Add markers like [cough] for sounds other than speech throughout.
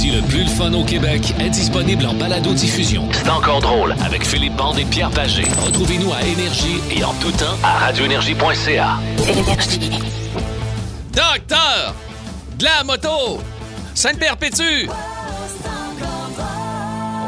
comédie le plus le fun au Québec est disponible en balado-diffusion. C'est encore drôle avec Philippe Bande et Pierre Pagé. Retrouvez-nous à Énergie et en tout temps à radioénergie.ca. Docteur de la moto, Sainte-Perpétue.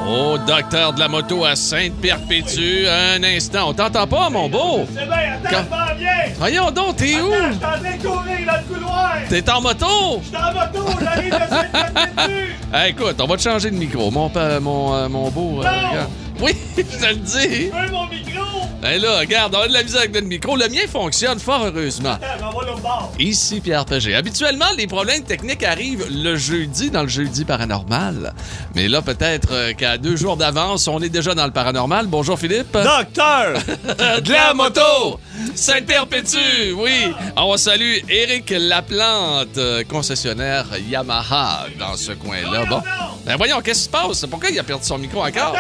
Oh, docteur de la moto à Sainte-Perpétue, un instant. On t'entend pas, mon beau? C'est bien, attends, Quand- je m'en viens! Voyons donc, t'es où? Je suis en train de courir dans le couloir! T'es en moto? Je suis en moto, j'arrive de Sainte-Perpétue! Hey, écoute, on va te changer de micro, mon, pa- mon, euh, mon beau. euh, Non! regarde. Oui, [laughs] je te le dis. Je veux mon micro! Ben là, regarde, on a de la misère avec notre micro. Le mien fonctionne fort heureusement. [laughs] Bord. Ici Pierre Pagé. Habituellement, les problèmes techniques arrivent le jeudi dans le jeudi paranormal. Mais là, peut-être euh, qu'à deux jours d'avance, on est déjà dans le paranormal. Bonjour Philippe. Docteur! [laughs] de la moto! Sainte-Perpétue, oui! On salue Éric Laplante, euh, concessionnaire Yamaha dans ce coin-là. Bon. Ben voyons, qu'est-ce qui se passe? Pourquoi il a perdu son micro encore?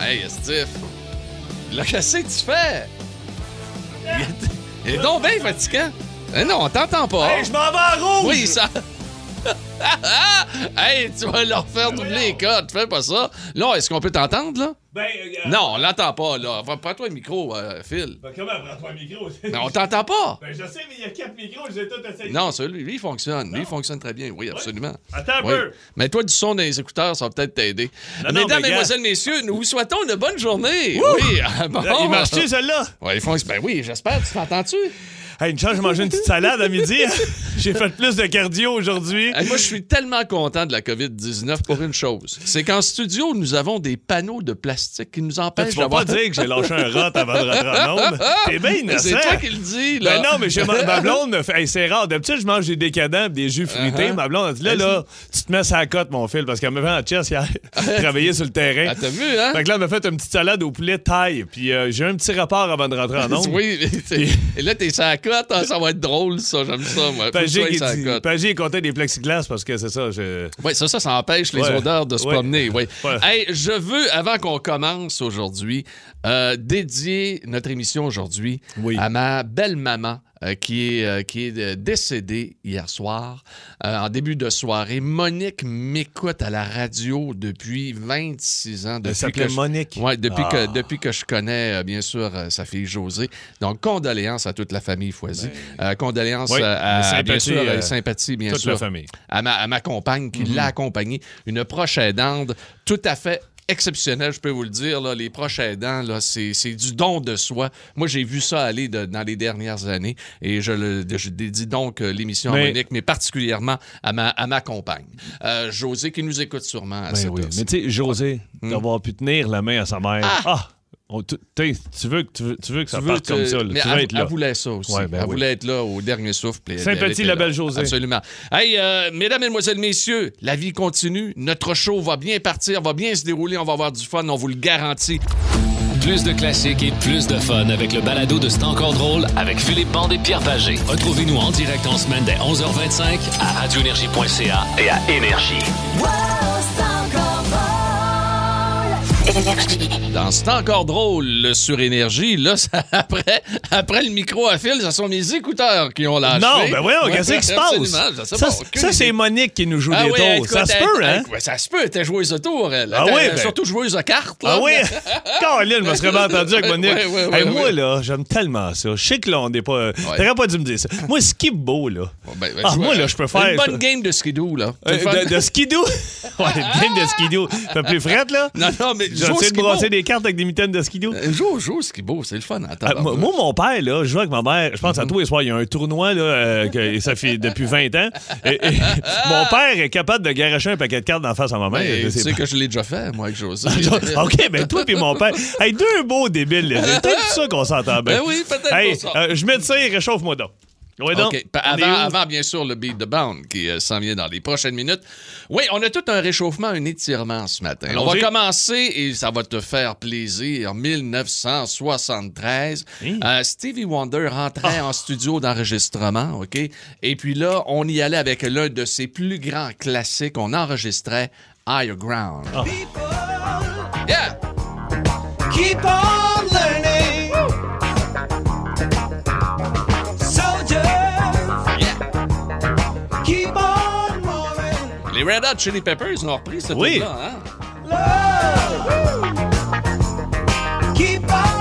Hey, Steve! Là, qu'est-ce que tu fais? Il est, donc bien fatigant. Eh non, on t'entend pas. Hey, je m'en vais en rouge! Oui, ça. [laughs] hey, tu vas leur faire doubler les codes. Fais pas ça. Là, est-ce qu'on peut t'entendre, là? Ben, euh, Non, on l'entend pas, là. Prends-toi le micro, euh, Phil. Ben, comment prends-toi un micro? Mais [laughs] on t'entend pas. Ben, je sais, mais il y a quatre micros, je les ai tous essayés. Non, celui, lui, il fonctionne. Lui, il fonctionne très bien. Oui, absolument. Attends un Oui. peu. Mais toi, du son dans les écouteurs, ça va peut-être t'aider. Non, non, Mesdames, Mesdemoiselles, Messieurs, nous vous souhaitons une bonne journée. Oui, [laughs] ah, bon. Il marche-tu, celle-là? Ils font... Ben oui, j'espère. Tu t'entends-tu? Hey, une chance, j'ai mangé une petite salade à midi. [laughs] J'ai fait plus de cardio aujourd'hui. Hey, moi, je suis tellement content de la COVID-19 pour une chose. C'est qu'en studio, nous avons des panneaux de plastique qui nous empêchent Tu vas d'avoir... pas dire que j'ai lâché un rot avant de rentrer en onde. T'es bien [laughs] innocent. C'est toi qui le dis, là. Ben non, mais chez ma, ma [laughs] blonde, me fait- hey, c'est rare. D'habitude, je mange des décadents des jus fruités. Uh-huh. Ma blonde, elle dit là, là, tu te mets sur la cote, mon fil, parce qu'elle me fait en chess hier, travailler sur le terrain. Ah, t'as vu, hein? Fait que là, elle m'a fait une petite salade au poulet taille. Puis euh, j'ai eu un petit rapport avant de rentrer en onde. Oui, et là, t'es sur la cote. Hein, ça va être drôle, ça. J'aime ça, moi. Pagé qui dit-. Pagé comptait des plexiglas parce que c'est ça. Je... Oui, ça, ça, ça empêche les Ouais. odeurs de se Ouais. promener. Oui. [laughs] Ouais. Hey, je veux, avant qu'on commence aujourd'hui, euh, dédier notre émission aujourd'hui Oui. à ma belle-maman. Euh, qui est, euh, qui est euh, décédée hier soir, en début de soirée. Monique m'écoute à la radio depuis 26 ans. Depuis s'appelait que je- Monique? Ouais, depuis, Ah. que, depuis que je connais, bien sûr, sa fille Josée. Donc, condoléances à toute la famille Foisy. Condoléances Ben, Oui, euh, à, sympathie, bien sûr, sympathie, bien toute sûr. la famille. À ma, à ma compagne qui l'a accompagnée. Une proche aidante tout à fait exceptionnelle, je peux vous le dire. Là, les proches aidants, là, c'est, c'est du don de soi. Moi, j'ai vu ça aller de- dans les dernières années et je, le, je dédie donc euh, l'émission à Mais- Monique, mais particulièrement à ma, à ma compagne. Euh, José, qui nous écoute sûrement à Ben cette oui. Mais tu sais, José, Hmm. d'avoir pu tenir la main à sa mère. Ah! On- tu, tu veux que, tu, veux, tu veux que ça Tu veux parte que- comme ça. là. mais Tu elle, veux être là. elle voulait ça aussi. Ouais, ben elle oui. voulait être là au dernier souffle. Sympathie, la belle Josée. Absolument. Hey, euh, mesdames, mesdemoiselles, messieurs, la vie continue. Notre show va bien partir, va bien se dérouler. On va avoir du fun, on vous le garantit. Plus de classiques et plus de fun avec le balado de C'est encore drôle avec Philippe Bande et Pierre Pagé. Retrouvez-nous en direct en semaine dès 11h25 à radioénergie.ca et à Énergie. Dans C'est encore drôle sur Énergie, là, [laughs] ça- après, après le micro à fil, ce sont mes écouteurs qui ont lâché. Non, ben voyons, Ouais, qu'est-ce qui se passe? Ça, c'est- ça. Monique qui nous joue Ah des oui, tours. écoute, ça se peut, hein? ça se peut, était joueuse de tour, elle. Ah oui, ben- Surtout joueuse de cartes, là. Ah oui? [laughs] Caroline, je me serais bien entendu avec Monique. Ouais, ouais, ouais, Hey, moi, là, j'aime tellement ça. Je sais que là, on n'est pas. T'aurais pas dû me dire ça. Moi, skip beau, là. Ben, ben, Ah, moi, là, je peux faire. Une bonne game de skidoo, là. Euh, de, de skidoo? [laughs] ouais, une game de skidoo. Fait plus frette, là? Non, non, mais J'ai essayé de skidoo. brasser des cartes avec des mitaines de skidoo. Euh, Joue, joue au skibo, c'est le fun. Attends, Ah, moi, moi, mon père, là, je joue avec ma mère. Je pense à tous les soirs, il y a un tournoi, là, euh, que- [laughs] ça fait depuis 20 ans. Et- et [laughs] mon père est capable de garocher un paquet de cartes d'en face à ma mère. Ben, tu sais pas. que je l'ai déjà fait, moi, avec [laughs] José. OK, ben toi puis mon père. Hey, deux beaux débiles, là. C'est peut-être ça qu'on s'entend bien. Ben oui, peut-être Hey, euh, je mets de ça et réchauffe-moi donc. Ouais, donc. Avant, avant, bien sûr, le beat de Bound qui euh, s'en vient dans les prochaines minutes. Oui, on a tout un réchauffement, un étirement ce matin. On va commencer et ça va te faire plaisir. En 1973, Hein? euh, Stevie Wonder rentrait Ah. en studio d'enregistrement, OK? Et puis là, on y allait avec l'un de ses plus grands classiques. On enregistrait Higher Ground. Ah. Yeah! Keep on Red Hot Chili Peppers l'ont repris, cette Oui. là hein? Keep on.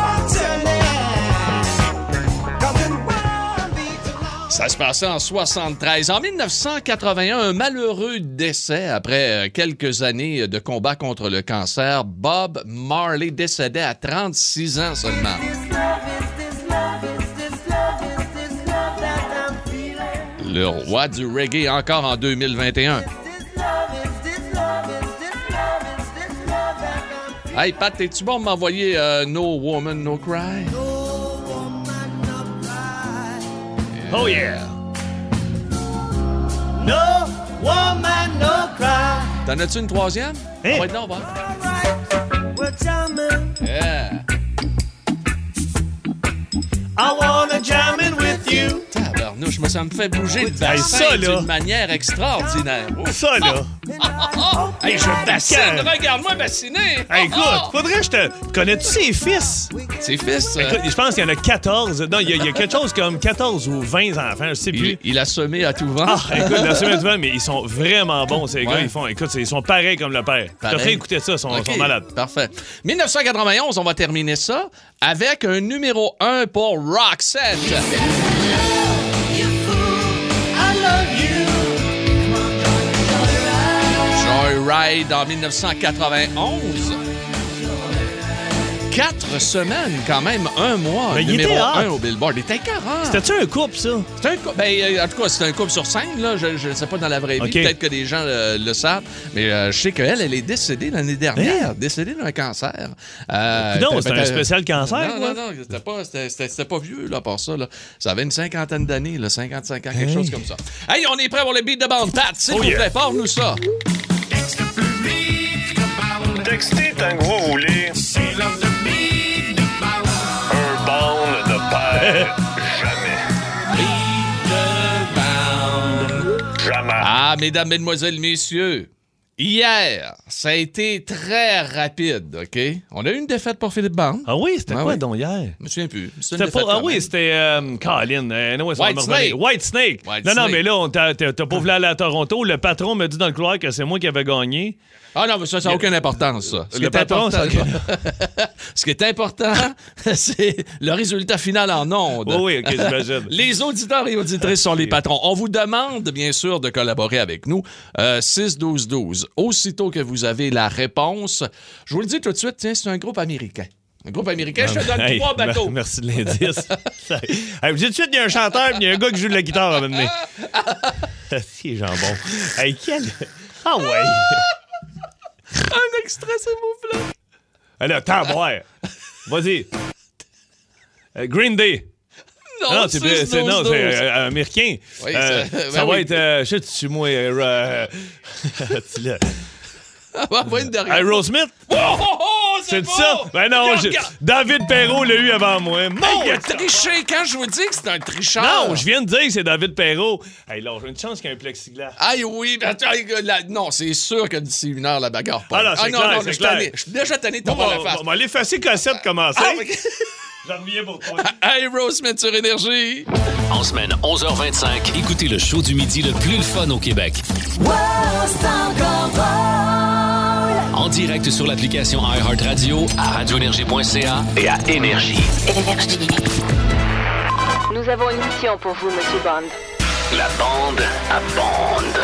Ça se passait en 73. En 1981, un malheureux décès après euh, quelques années de combat contre le cancer. Bob Marley décédait à 36 ans seulement. Le roi du reggae encore en 2021. Hey Pat, es-tu bon de m'envoyer euh, No Woman, No Cry? No woman, no cry. Oh yeah! No woman, no cry. T'en as-tu une troisième? Hein? Ah ouais, non, bon. Alright, we're jamming. Yeah. I wanna jam in with you. Tabarnouche, moi, ça me fait bouger le bassin ça, là. d'une manière extraordinaire. Ça, là! Hey, je bassine! Regarde-moi bassiner! Hey, écoute, Oh, oh. faudrait que je te. Connais-tu ses fils? Ses fils, euh, Écoute, je pense qu'il y en a 14. Non, il y, a- il y a quelque chose comme 14 ou 20 enfants, je sais plus. il, il a semé à tout vent. Ah, écoute, la semaine du vent, mais ils sont vraiment bons, ces gars. Ils font, écoute, ils sont pareils comme le père. Pareil. ferai écouter ça, ils sont, sont malades. Parfait. 1991, on va terminer ça avec un numéro 1 pour Roxette. Joyride en 1991. Quatre semaines, quand même, un mois, Ben, il numéro était 1 hot. au Billboard. Il était 40. C'était-tu un couple, ça? C'est un couple. Ben, euh, en tout cas, c'est un couple sur scène, là. Je ne sais pas dans la vraie vie. Peut-être que des gens euh, le savent. Mais euh, je sais qu'elle, elle est décédée l'année dernière. Décédée d'un cancer. Euh, Non, t'as- c'était un spécial cancer, Non, quoi? non, non. C'était pas, c'était- c'était- c'était pas vieux, là, par ça. Là. Ça avait une cinquantaine d'années, là, 55 ans, quelque Hey. chose comme ça. Hey, on est prêt pour le beat de bande. Pat, s'il Oh vous yeah. parle-nous ça. Textez tant que vous voulez. Un bond ne perd jamais. Jamais. Ah, mesdames, mesdemoiselles, messieurs. Hier, ça a été très rapide, OK? On a eu une défaite pour Philippe Bande. Ah oui, c'était Ah quoi oui. donc hier? Je me souviens plus. C'était. Ah oui, c'était euh, Colin. euh, White. Snake. White Snake. White non, non, mais là, t'as- pas voulu aller à Toronto. Le patron me dit dans le couloir que c'est moi qui avais gagné. Ah non, mais ça, ça n'a aucune importance, ça. Ce Le qui est patron, important, ça- [laughs] ce qui est important, [laughs] c'est le résultat final en ondes. Oh oui, ok, j'imagine. [laughs] Les auditeurs et auditrices sont les patrons. On vous demande, bien sûr, de collaborer avec nous. Euh, 6-12-12. Aussitôt que vous avez la réponse, je vous le dis tout de suite, tiens, c'est un groupe américain. Un groupe américain, je te donne Hey, trois bateaux. Merci de l'indice. [laughs] hey, vous dites tout de suite, il y a un chanteur, puis il y a un gars qui joue de la guitare à mener. [laughs] Si, jambon. Hey, quel. Ah ouais. [laughs] Un extrait, s'il vous plaît. Allez, attends, boire. Vas-y. Euh, Green Day. Non, Ah non, c'est non, 6-12-12. c'est euh, américain. Oui, Euh, ça- ça ben va être. euh, je sais, tu moi. Euh, [laughs] tu l'as. [laughs] On va une dernière. Aerosmith? Oh, oh, oh, C'est ça? Ben non, Regarde, je- regarde. David Perrault l'a eu avant moi. Mon Hey, il a triché quand je vous dis que c'est un tricheur. Non, je viens de dire que c'est David Perrault. Hey, là, j'ai une chance qu'il y ait un plexiglas. Aïe, oui, ben, non, c'est sûr que d'ici une heure, la bagarre part. Ah c'est non, clair, non, je suis déjà tanné de la face. bon, bon, l'effacer cassette commencer. Ah, ok. J'en reviens pour toi. [laughs] Sur Énergie? En semaine 11h25, écoutez le show du midi le plus le fun au Québec. En direct sur l'application iHeartRadio, à radioénergie.ca et à Énergie. Nous avons une mission pour vous, Monsieur Bond. La bande à bande.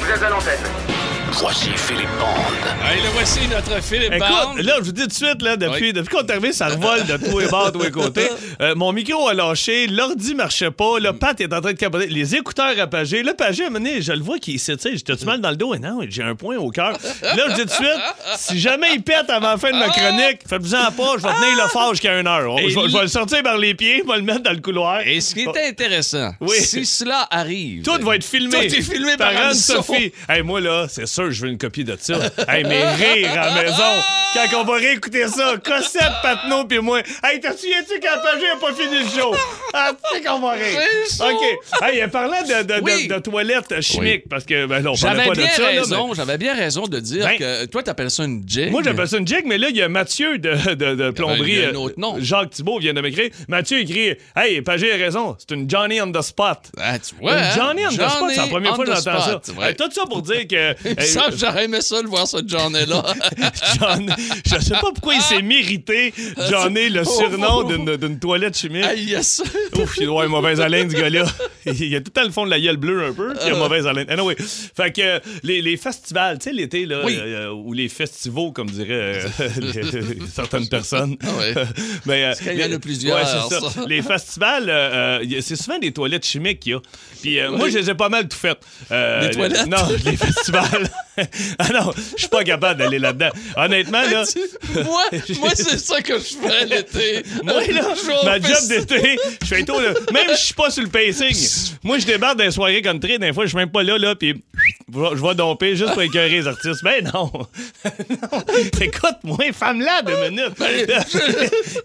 Vous êtes à l'antenne. Voici Philippe Bande. Hey, le voici notre Philippe Écoute, Bande. là, je vous dis tout de suite, là, depuis, Oui. depuis qu'on est arrivé, ça revole de tous les bords, de tous les côtés. [laughs] Euh, mon micro a lâché, l'ordi marchait pas, le Pat est en train de capoter, les écouteurs. Le pagé, à un moment donné, je le vois qui s'étire. J'étais-tu mal dans le dos? Et non, j'ai un point au cœur. Là, je dis tout de suite, si jamais il pète avant la fin de ma chronique, faites-vous-en pas, je vais tenir le phare jusqu'à une heure. Et Je vais, je vais l- le sortir par les pieds, je vais le mettre dans le couloir. Et ce qui est intéressant, Oui. si cela arrive. Tout va être filmé. Tout est filmé par Anne Anne-Sophie. Sophie. Hey, moi, là, c'est sûr sûr je veux une copie de ça. hey, mais rire à la maison, quand on va réécouter ça, Cossette, Patnaud puis moi. Hey, t'as souviens-tu quand Pagé a pas fini le show? Ah, tu sais qu'on va rire. OK. Hey, parlant de, de, de- Oui. de toilettes chimiques, parce que, ben là, on parlait J'avais pas de bien ça. mais- raison, j'avais bien raison de dire Ben, que toi, t'appelles ça une jig. Moi, j'appelle ça une jig, mais là, il y a Mathieu de, de, de plomberie. euh, autre nom. Jacques Thibault vient de m'écrire. Mathieu écrit Hey, Pagé a raison, c'est une Johnny on the spot. Ah, tu vois, Une hein? Johnny on the spot, c'est la première fois que j'entends ça. Hey, tout ça pour dire que. [laughs] Il semble j'aurais aimé ça, le voir, ce Johnny-là. [laughs] John, je sais pas pourquoi il s'est mérité, Johnny, le surnom d'une d'une toilette chimique. Hey, yes. Ouf, il doit avoir une mauvaise haleine, ce gars-là. Il a tout temps le fond de la gueule bleue un peu, puis il a mauvaise haleine. Anyway, fait que euh, les, les festivals, tu sais, l'été, là, Oui. euh, ou les festivals, comme diraient euh, [laughs] les- certaines personnes. Ah ouais. [laughs] Mais, euh, qu'il y en a plusieurs, Ouais, ça. ça. Les festivals, euh, euh, c'est souvent des toilettes chimiques qu'il y a. Puis euh, moi, je les ai pas mal tout faites. Euh, Les toilettes? Non, les festivals. Ah non, je suis pas capable d'aller là-dedans. Honnêtement, là. moi, moi c'est ça que je fais l'été. Moi, là, Je ma job d'été, je fais tout, là. Même si je suis pas sur le pacing. Moi, je débarque dans les soirées country, des fois, je suis même pas là, là, puis je vais- domper juste pour écœurer les artistes. Ben non. [laughs] non. Écoute-moi, femme-là, deux minutes.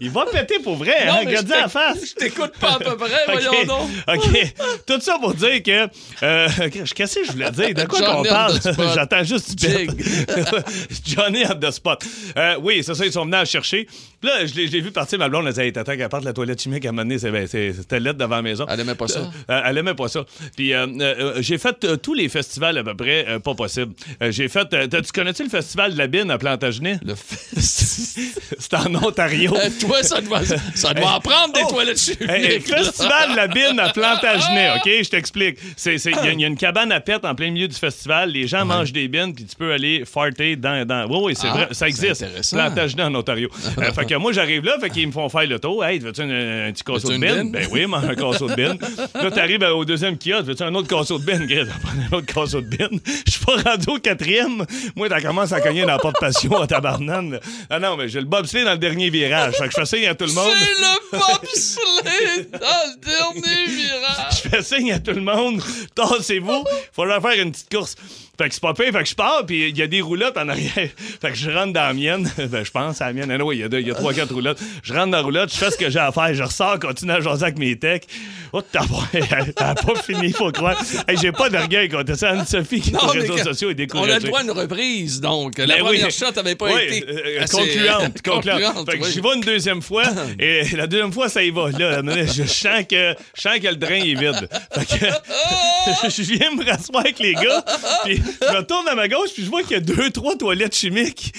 Il va péter pour vrai, Ben, Non, hein? Regarde t'éc- face. Je t'écoute pas à peu près, [laughs] voyons OK. donc. OK. Tout ça pour dire que. Euh, [laughs] Qu'est-ce que je voulais dire? De quoi qu'on on parle? the juste du. [laughs] Johnny on the spot. Euh, oui, c'est ça, ils sont venus à chercher. Puis là, je l'ai vu partir, ma blonde, elle disait, hey, t'attends qu'elle parte la toilette chimique à un moment donné, c'était lettre devant la maison. Elle aimait pas ça? Euh, elle aimait pas ça. Puis euh, euh, j'ai fait euh, tous les festivals à peu près, euh, pas possible. Euh, j'ai fait. euh, tu connais-tu le festival de la Bine à Plantagenet? Le [laughs] C'est en Ontario. Euh, toi, ça doit, ça doit en prendre des Oh! toilettes chimiques. Hey, festival de la Bine à Plantagenet, [laughs] OK? Je t'explique. C'est- c'est- Il y, a- il y a une cabane à pète en plein milieu du festival. Les gens mangent des puis tu peux aller farter dans... dans... Oui, oui, c'est Ah, vrai. Ça existe. Plantagenet en Ontario. [laughs] Euh, fait que moi, j'arrive là, fait qu'ils me font faire le tour. Hey, veux-tu un, un petit casseau de bine? Ben oui, mange un casseau de bine. [laughs] Là, t'arrives au deuxième kiosque. Veux-tu un autre casseau de prendre un autre casseau de bine. [laughs] Je suis pas rendu au quatrième. Moi, t'as commencé à cogner dans la porte passion à tabarnane. Ah non, mais j'ai le bobsleigh dans le dernier virage. Fait que je fais signe à tout le monde. C'est le bobsleigh dans le dernier virage. Je fais signe à tout le monde. Tassez-vous. Faut leur faire une petite course. Fait que c'est pas pire. Fait que je pars, puis il y a des roulottes en arrière. [laughs] Fait que je rentre dans la mienne. [laughs] Ben, je pense à la mienne. oui, il y a deux- il y a trois, quatre roulottes. Je rentre dans la roulotte, je fais ce que j'ai à faire. Je ressors, continue à jaser avec mes techs. Oh, t'as [laughs] pas, pas fini, faut croire. Hey, j'ai pas d'orgueil contre ça. Anne-Sophie qui est aux réseaux sociaux est on a découragée. le droit à une reprise, donc. La Ben oui. première shot n'avait pas Oui, été euh, assez- concluante, concluante. concluante, Fait que oui. j'y vais une deuxième fois [clears throat] et la deuxième fois ça y va. Là, je sens que je sens que le drain est vide. Fait que je viens me rasseoir avec les gars, puis je me tourne à ma gauche puis je vois qu'il y a deux trois toilettes chimiques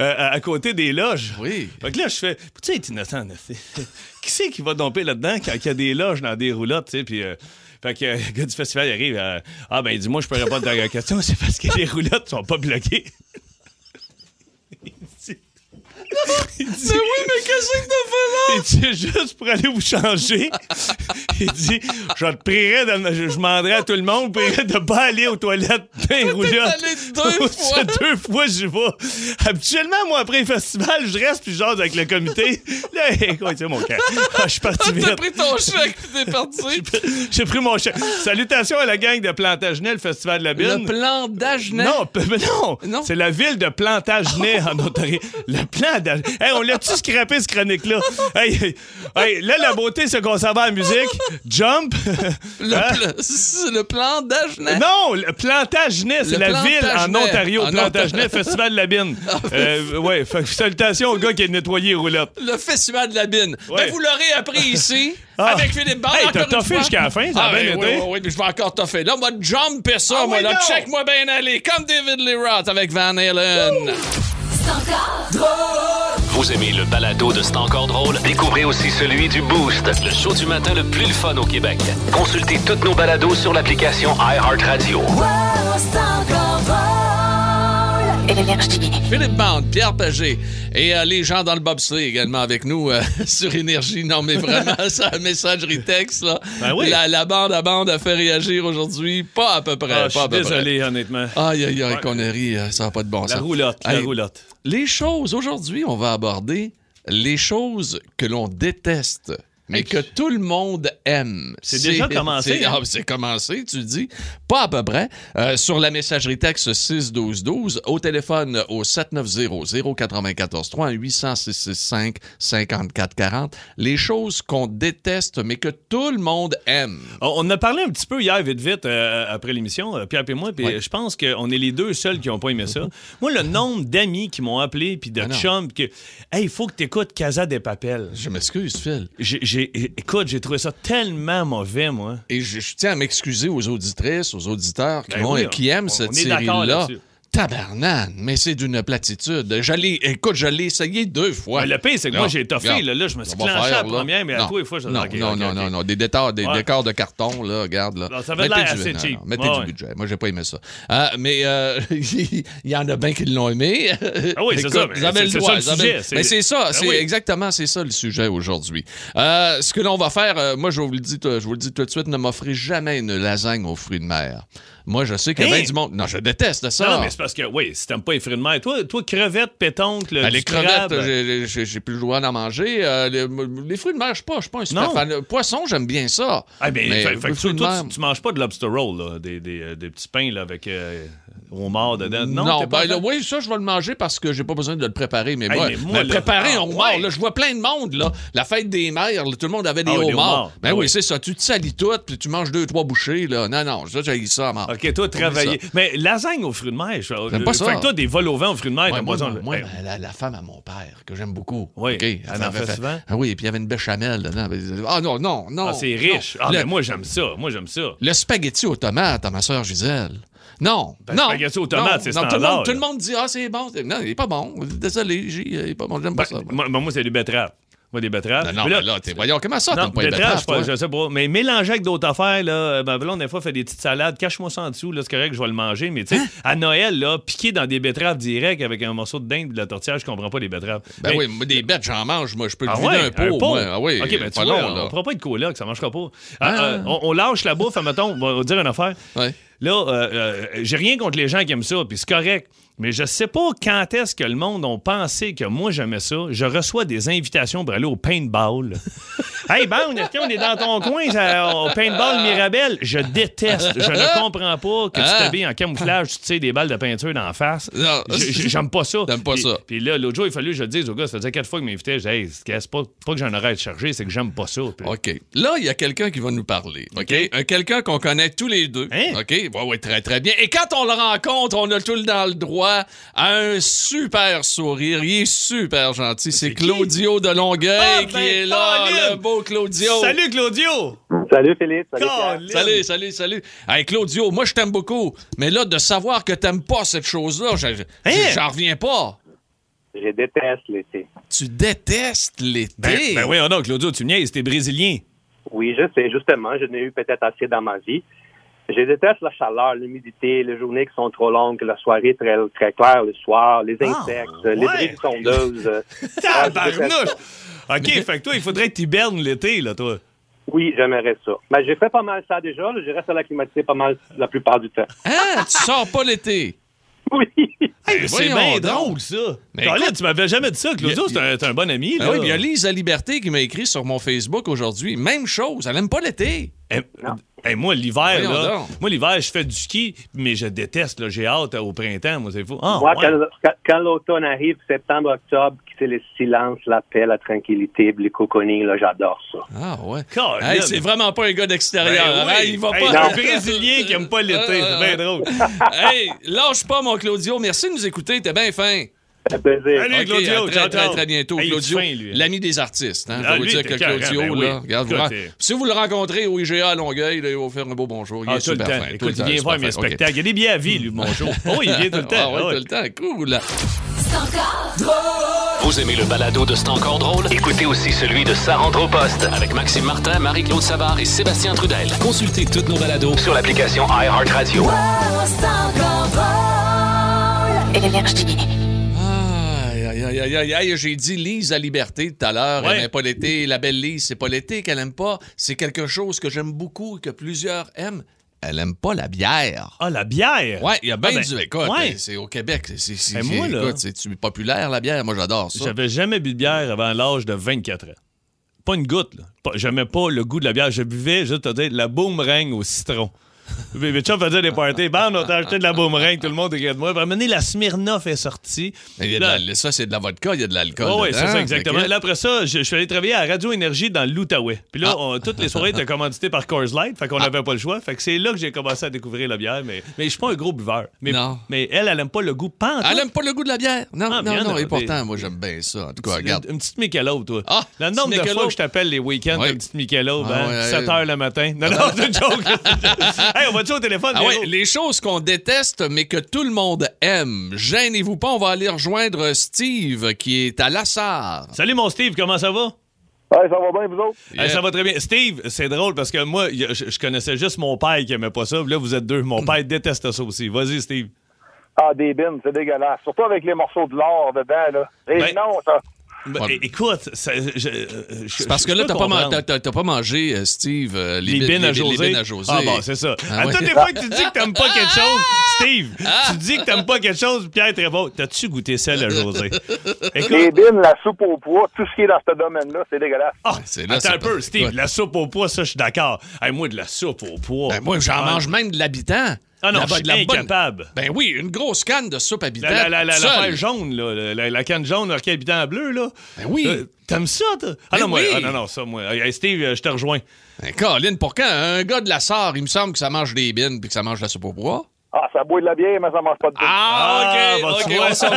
euh, à, à côté des loges. Oui. Fait que là je fais tu sais être innocent. [laughs] Qui c'est qui va domper là-dedans quand il y a des loges dans des roulottes, tu sais puis euh, fait que euh, le gars du festival il arrive euh, Ah ben dis-moi je peux répondre à ta question, c'est parce que les roulottes sont pas bloquées. Il dit- Mais oui, mais qu'est-ce que t'as fait là? il dit juste pour aller vous changer. il dit Je te prierais, de, je, je à tout le monde, je prierais de pas aller aux toilettes d'un roulotte. allé deux [laughs] fois. Deux fois, j'y vais. Habituellement, moi, après le festival, je reste puis jase avec le comité. Là, écoute, c'est mon cœur. Ah, je suis parti [laughs] T'as vite. pris ton chèque et t'es parti. [laughs] J'ai pris mon chèque. Salutations à la gang de Plantagenet, le festival de la Bine. Le plan d'Agenet. Non, non, Non? c'est la ville de Plantagenet en Ontario. Le plan Hey, on l'a-tu scrappé, ce chronique-là? Hey, hey, là, la beauté, c'est qu'on s'en va à la musique. Jump. Le, Hein? c'est le. Non, le Plantagenet, c'est la ville en. Ontario. En Plantagenet, Ontario. Festival de la Bine. Euh, ouais, fait que salutations au gars qui a nettoyé les roulottes. Le festival de la bine. Ouais. Ben, vous l'aurez appris ici Ah. avec Philippe Bard. Hey, t'as toffé jusqu'à la fin, ça a ah, bien ben, été. Oui, oui, oui, mais je vais encore toffer. Là, moi, jumper ça, Ah, moi, oui, là. Check-moi bien aller, comme David Lee Roth avec Van Halen. Vous aimez le balado de C'est encore drôle? Découvrez aussi celui du Boost, le show du matin le plus fun au Québec. Consultez toutes nos balados sur l'application iHeartRadio. Philippe Bande, Pierre Pagé et euh, les gens dans le bobsleigh également avec nous euh, [laughs] sur Énergie. Non, mais vraiment, [laughs] ça, messagerie texte, là. Ben oui. la, la bande à bande a fait réagir aujourd'hui. Pas à peu près. Ah, je pas à suis peu près. désolé, honnêtement. Aïe, aïe, aïe, Ouais. connerie, euh, ça n'a pas de bon La sens. roulotte, la Hey, roulotte. Les choses, aujourd'hui, on va aborder les choses que l'on déteste, mais que tout le monde aime. C'est déjà commencé, C'est hein? ah, c'est commencé, tu dis. Pas à peu près. Euh, sur la messagerie texte 61212, au téléphone au 7900-943 800 5440 Les choses qu'on déteste, mais que tout le monde aime. On on a parlé un petit peu hier, vite, vite, euh, après l'émission, euh, Pierre et moi, puis Ouais. je pense qu'on est les deux seuls qui n'ont pas aimé ça. [laughs] Moi, le nombre d'amis qui m'ont appelé, puis de Ah chums, que, hey, il faut que tu écoutes Casa des Papels. Je m'excuse, Phil. J'ai- écoute, j'ai trouvé ça tellement mauvais, moi. Et je, je tiens à m'excuser aux auditrices, aux auditeurs qui, Ben ont- oui, qui aiment on- cette série-là. Tabarnane, mais c'est d'une platitude. Je l'ai- écoute, je l'ai essayé deux fois. Mais le pire, c'est que Non, moi, j'ai toffé. Là, là, je me suis clenché faire, à la première, mais à Non, tous les fois, je non, OK, non, non, non, non, des décors, des Ouais. décors de carton, là, regarde, là. Non, ça avait l'air assez non, cheap. mettez Ouais, du budget. Moi, j'ai pas aimé ça. Euh, mais euh, [laughs] il y en a bien qui l'ont aimé. Ah oui, c'est ça, mais c'est- le ça sujet, c'est- Mais c'est ça, Ah c'est exactement, c'est ça le sujet aujourd'hui. Euh, ce que l'on va faire, moi, je vous le dis, je vous le dis tout de suite, ne m'offrez jamais une lasagne aux fruits de mer. Moi, je sais qu'il y a Hein? bien du monde. Non, je déteste ça. Non, mais c'est parce que, oui, si t'aimes pas les fruits de mer, toi, toi crevettes, pétoncle, du les crevettes, crabe, j'ai- plus le droit d'en manger. Euh, les, les fruits de mer, je suis pas, pas un super Non. fan. Poisson, j'aime bien ça. Ah, ben, Mais fait- que toi, toi, tu, tu manges pas de lobster roll, là, des, des, euh, des petits pains là, avec euh, homard dedans. Non, ben là, oui, ça, je vais le manger parce que j'ai pas besoin de le préparer. Mais Hey, moi, mais préparer ah, un homard, là, je vois plein de monde, là. La fête des mères, tout le monde avait des Ah homards. Ben Ah oui, oui. c'est ça. Tu te salis tout, puis tu manges deux, trois bouchées, là. Non, non, ça, j'ai ça à mort. OK, toi, travailler. Mais lasagne aux fruits de mer, je J'aime pas ça. Fait que toi, des vols au vent aux fruits de mer, Ouais, moi, moi, la, la femme à mon père, que j'aime beaucoup. Oui, elle en fait souvent? Ah oui, puis il y avait une béchamel dedans. Ah non, non, non. Ah, c'est non. riche. Ah, le, mais moi, j'aime ça. Moi, j'aime ça. le spaghetti aux tomates à ma soeur Gisèle. Non, Ben, non. spaghetti aux tomates, c'est non, tout le, standard, monde, tout le monde dit Ah, c'est bon. Non, il est pas bon. Désolé, il est pas bon. J'aime pas Ben, ça. moi, moi, c'est des betteraves. Moi, des betteraves. Non, non, Mais mais là, t'es- voyons, comment ça, Non, t'aimes pas les betteraves, je, sais pas, toi? je sais pas. Mais mélanger avec d'autres affaires, là, ben, là, on des fois, fait des petites salades. Cache-moi ça en dessous, là, c'est correct, je vais le manger. Mais, tu sais, Hein? à Noël, là, piquer dans des betteraves direct avec un morceau de dinde et de la tortillère, je comprends pas les betteraves. Ben Mais- oui, moi, des bêtes, j'en mange. Moi, je peux Ah te vider ouais, un pot. pot? moi. Ah oui, OK, ben, tu pas vois, long, on pourra pas être coloc, ça marchera pas. Ah, Ah. euh, on, on lâche la bouffe, mettons, on va dire une affaire. Ouais. Là, euh, euh, j'ai rien contre les gens qui aiment ça, puis c'est correct. Mais je sais pas quand est-ce que le monde a pensé que moi j'aimais ça. Je reçois des invitations pour aller au paintball. [laughs] hey, Bound, est-ce qu'on est dans ton coin ça, au paintball Mirabel? Je déteste. Je ne comprends pas que tu Ah. t'habilles en camouflage, tu tires des balles de peinture d'en face. Non. J'aime pas ça. T'aimes pas ça. Puis là, l'autre jour, il fallait que je le dise au gars, ça faisait quatre fois qu'il m'invitait. Je dis, hey, c'est pas, pas que j'en aurais à te charger, c'est que j'aime pas ça. OK. Là, il y a quelqu'un qui va nous parler. OK? Un quelqu'un qu'on connaît tous les deux. Hein? OK? Oui, oui, très, très bien. Et quand on le rencontre, on a tout le dans le droit à un super sourire. Il est super gentil. C'est qui? Claudio de Longueuil Ah, qui ben, est là, Colin! le beau Claudio. Salut, Claudio! Salut Philippe, salut! Salut, salut, salut. Hey, Claudio, moi, je t'aime beaucoup. Mais là, de savoir que t'aimes pas cette chose-là, Hein? j'en reviens pas. Je déteste l'été. Tu détestes l'été? Ben, ben oui, non, Claudio, tu niaises, t'es brésilien. Oui, je sais, justement, je n'ai eu peut-être assez dans ma vie. Je déteste la chaleur, l'humidité, les journées qui sont trop longues, la soirée très, très claire le soir, les insectes, les ouais. ah, je déteste Tabarnouche! OK, fait que toi, il faudrait que tu hibernes l'été, là, toi. Oui, j'aimerais ça. Mais j'ai fait pas mal ça déjà. là. Je reste à la climatisée pas mal la plupart du temps. Hein? Tu sors pas l'été? [laughs] Oui. c'est voyons bien drôle, ça. Mais Colin, écoute- tu m'avais jamais dit ça, Claudio, c'est un, un bon ami, Ben oui, il y a Lise Liberté qui m'a écrit sur mon Facebook aujourd'hui. Même chose, elle aime pas l'été. Eh, eh, moi, l'hiver, là, donc. moi, l'hiver, je fais du ski, mais je déteste, là, j'ai hâte au printemps, moi, c'est fou. Ah, Moi, ouais. quand, l'automne arrive, septembre, octobre, c'est le silence, la paix, la tranquillité, les cocooning, là, j'adore ça. Ah ouais. Hey, c'est vraiment pas un gars d'extérieur. Ben hein? oui. Il va Hey, pas. un Brésilien qui aime pas l'été, c'est bien [laughs] drôle. hey, lâche pas, mon Claudio. Merci de nous écouter. T'es bien fin. Fait plaisir. Salut, OK, Claudio. à très, très, très bientôt. Hey, est Claudio, fin, lui. l'ami des artistes. Hein? Ah, Je vais vous lui, dire que carré, Claudio, ben oui. là, regarde, vous- c'est- si vous le rencontrez au IGA à Longueuil, là, il va vous faire un beau bonjour. Il Ah, est tout le super temps. fin. Tout Écoute, le il vient voir mes spectacles. Il y a des billets à vie, lui, show. [laughs] Oh, il vient tout le temps. Ah ouais, Ah ouais. tout le temps. Cool. Vous aimez le balado de C'est encore drôle? Écoutez aussi celui de Sa rentre au poste avec Maxime Martin, Marie-Claude Savard et Sébastien Trudel. Consultez toutes nos balados sur l'application iHeartRadio. Énergie. Aïe, aïe, aïe, j'ai dit Lise à liberté tout à l'heure. Ouais. Elle n'aime pas l'été. La belle Lise, c'est pas l'été qu'elle aime pas. C'est quelque chose que j'aime beaucoup et que plusieurs aiment. Elle aime pas la bière. Ah, la bière? Ouais, il y a bien Ah, ben, du. Écoute, ouais. c'est au Québec. C'est, c'est, Ben, c'est- moi, là- écoute, c'est populaire, la bière? Moi, j'adore ça. J'avais jamais bu de bière avant l'âge de 24 ans. pas une goutte. là. J'aimais pas le goût de la bière. Je buvais, juste te la boomerang au citron. Mes chums faisaient des parties. Bam, on t'a acheté de la boomerang, tout le monde regarde moi. Puis à la Smirnoff est sortie. Mais il y a de Là- la- ça, c'est de la vodka, il y a de l'alcool. Oh, oui, c'est ça, exactement. Ok. Là, après ça, je, je suis allé travailler à Radio Énergie dans l'Outaouais. Puis là, Ah. on- toutes les soirées étaient commanditées par Coors Light, fait qu'on n'avait pas le choix. Fait que c'est là que j'ai commencé à découvrir la bière. Mais, mais je suis pas un gros buveur. Mais, Non. mais elle, elle aime pas le goût pantoute. Elle aime pas le goût de la bière. Non, Ah, non, non. non, Et pourtant, moi, j'aime bien ça. En tout cas, regarde. Une, une petite Michelob, toi. Ah, le nombre de fois Michelob. que je t'appelle les week-ends, une petite Michelob, Ah, hein, ouais, 7 ouais. heures le matin. Non, non, c'est une joke. [laughs] va-tu au téléphone? Ah ouais, les choses qu'on déteste, mais que tout le monde aime. Gênez-vous pas, on va aller rejoindre Steve, qui est à Lassar. Salut, mon Steve, comment ça va? Ça va bien, vous autres? Hey, ça va très bien. Steve, c'est drôle parce que moi, je, je connaissais juste mon père qui aimait pas ça. Là, vous êtes deux. Mon père déteste ça aussi. Vas-y, Steve. Ah, des bines, c'est dégueulasse. Surtout avec les morceaux de l'or dedans, là. Et Ben- non, ça. Ben, Ouais. Écoute, ça- je- je- je- C'est parce je- que là, t'as pas, man- comprendre. t'as- t'as pas mangé, euh, Steve, euh, Les bi- bines à les José. bines à José. Ah bon, c'est ça. Ah à ouais. toutes les fois que tu dis que t'aimes pas quelque [laughs] chose, Steve, tu dis que t'aimes pas quelque chose, Pierre Trévaux, t'as-tu goûté celle à José? Les Écoute, bines, la soupe au pois, tout ce qui est dans ce domaine-là, c'est dégueulasse. ah, c'est là, attends c'est un peu, Steve, la soupe au pois, ça, je suis d'accord. Hey, moi, de la soupe au pois. Ben, moi, j'en mange même de l'habitant. Ah non, La- je suis la bonne- incapable. Ben oui, une grosse canne de soupe habitant. La, la, la, l'affaire jaune, là, la, la- la canne jaune, qui habitant en bleu, là. Ben oui. Euh, T'aimes ça, toi? Ah Ben non, moi, oui. ah non, non, ça, moi. Hey, Steve, euh, je te rejoins. Ben, Colin, pour quand? Un gars de la Sarre, il me semble que ça mange des bines puis que ça mange de la soupe au pois? Ah, ça boit de la bière, mais ça mange pas de bine. Ah, ok, bah, tu ok, Ça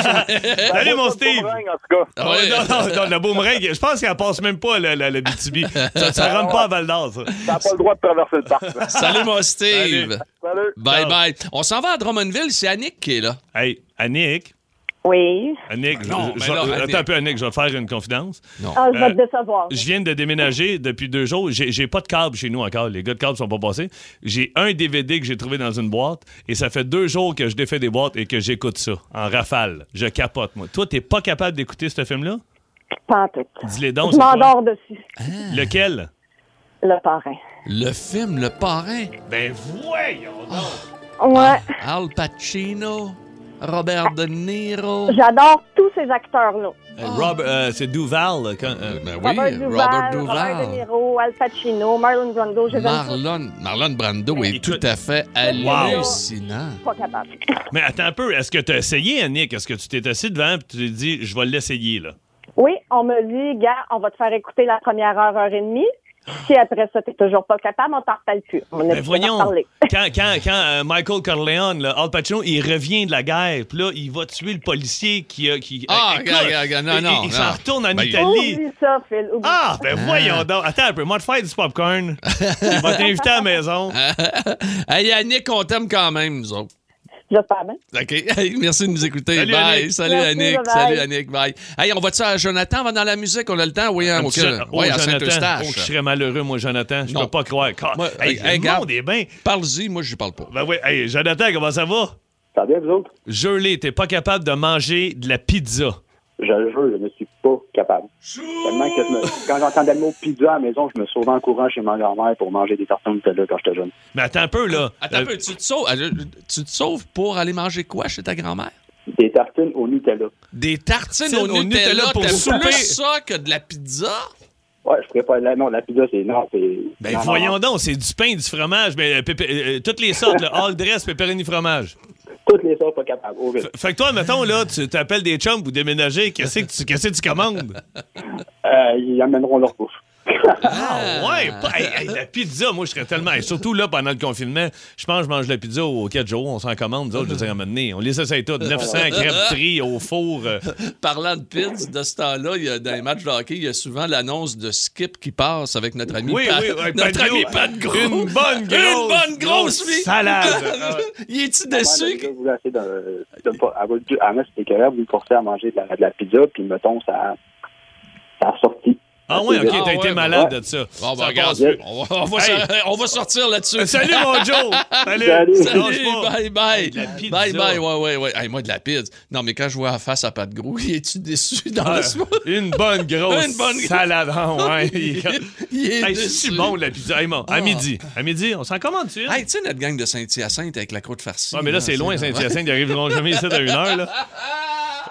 [laughs] Salut, mon Steve. boomerang, en tout cas. Ah ouais. non, non, non, la boomerang, je pense qu'elle passe même pas, la, la, la BTB. Ça, ça rentre pas à Val d'Or, ça. N'a pas le droit de traverser le parc. Salut, mon Steve. Salut. Salut. Bye Ciao. bye. On s'en va à Drummondville, c'est Annick qui est là. Hey, Annick. Oui. Annick, je- non, je- mais là, attends Annick. un peu, Annick, je vais te faire une confidence. Ah, je vais Euh, te décevoir. Je viens de déménager depuis deux jours. J'ai j'ai pas de câble chez nous encore. Les gars de câble sont pas passés. J'ai un DVD que j'ai trouvé dans une boîte et ça fait deux jours que je défais des boîtes et que j'écoute ça en rafale. Je capote, moi. Toi, t'es pas capable d'écouter ce film-là? Pas en tout. Dis-les donc. Je m'endors dessus. Lequel? Le parrain. Le film Le Parrain? Ben voyons donc! Ouais. Al Pacino, Robert De Niro. J'adore tous ces acteurs-là. Euh, Rob- euh, c'est Duval. quand- euh, Ben oui, Robert Duval, Robert Robert De Duval. Niro, Al Pacino, Marlon Brando, je. Marlon, Marlon Brando est Écoute. tout à fait hallucinant. Pas capable. [laughs] Mais attends un peu. Est-ce que tu as essayé, Annick? Est-ce que tu t'es assis devant et tu t'es dit, je vais l'essayer, là? Oui, on me dit, gars, on va te faire écouter la première heure, heure et demie. Si après ça, t'es toujours pas capable, on t'en reparle plus. On Ben voyons, [laughs] quand, quand, quand euh, Michael Corleone, là, Al Pacino, il revient de la guerre, puis là, il va tuer le policier qui a... Qui, Ah, euh, écoute, regarde, regarde, non, il- non, Il, s'en retourne en Ben, Italie. Oublie ça, Phil. Oublie Ah, ben voyons donc. Attends un peu, moi, te faire du popcorn. [laughs] il va t'inviter à la maison. [laughs] hey, Annick, on t'aime quand même, nous autres. J'espère bien. OK. Hey, merci de nous écouter. Salut, bye. Annick. Salut, Merci, Annick. bye-bye. Salut, Annick. Bye. Hey, on va-tu à Jonathan? On va dans la musique? On a le temps? Oui, hein. Jon- oh, Oui, à Jonathan. Saint-Eustache. Oh, que je serais malheureux, moi, Jonathan. Je Non. peux pas croire. Moi, hey, hey, le regarde. monde est bien. Parle-y, moi, je parle pas. Ben oui, hey, Jonathan, comment ça va? Ça va bien, vous autres? Gelé, t'es pas capable de manger de la pizza. Je le jure, je ne suis pas capable. Tellement que je me- quand j'entendais le mot pizza à la maison, je me sauvais en courant chez ma grand-mère pour manger des tartines Nutella quand j'étais jeune. Mais attends un peu, là. Attends un peu, tu te sauves, euh, tu te sauves pour aller manger quoi chez ta grand-mère? Des tartines au Nutella. Des tartines au au Nutella, Nutella pour souper. plus ça que de la pizza? Ouais, je ferais pas la, non, la pizza, c'est, non, c'est... Ben non, voyons non. donc, c'est du pain, du fromage, mais euh, pépé- euh, toutes les sortes, le [laughs] all dress, pepperoni fromage. Toutes les sortes, pas capable. Au vide. Fait que toi, mettons, là, tu t'appelles des chums pour déménager, qu'est-ce que tu, qu'est-ce que tu commandes? Euh, ils amèneront leur bouffe. Ah ouais, pas- hey, hey, la pizza, moi je serais tellement. et surtout là, pendant le confinement, je pense que je mange la pizza aux 4 jours, on s'en commande, nous autres, je veux dire, à un moment donné, on les essaye toutes. 900 crêperies [laughs] au four. euh, Parlant de pizza, de ce temps-là, il y a, dans les matchs de hockey, il y a souvent l'annonce de Skip qui passe avec notre ami Oui, Pat, oui, ouais, notre Pat ami Gros. Pat Gros. Une bonne grosse. Une bonne grosse. Salade. Ah ouais. [laughs] il est-tu déçu? voulait essayer de, de dire, ah, mais c'était correct, vous me forcez à manger de la, de la pizza, puis mettons, ça, ça a sorti. Ah ouais, ok, Ah t'as été ouais, malade ouais. de ça. Bon, ben, regarde, on va, on va Hey. on va sortir là-dessus. [laughs] Salut mon Joe! [laughs] Salut! Salut. Lâche Salut, pas. bye bye. De la pizza. Bye bye, ouais, ouais, ouais. Hey, moi, de la pizza. Non, mais quand je vois la face à Pat Gros, il est-tu déçu dans Ah, le [laughs] une bonne grosse Une bonne- salade. Ah ouais. Il, Il- il est Hey, déçu. c'est bon la pizza. Hey, bon, à Ah. midi. À midi, on s'en commande tu Hey, tu sais, notre gang de Saint-Hyacinthe avec la croûte farcie. Ah, mais là, c'est loin, Saint-Hyacinthe. Ils arriveront jamais ici à une heure. Là.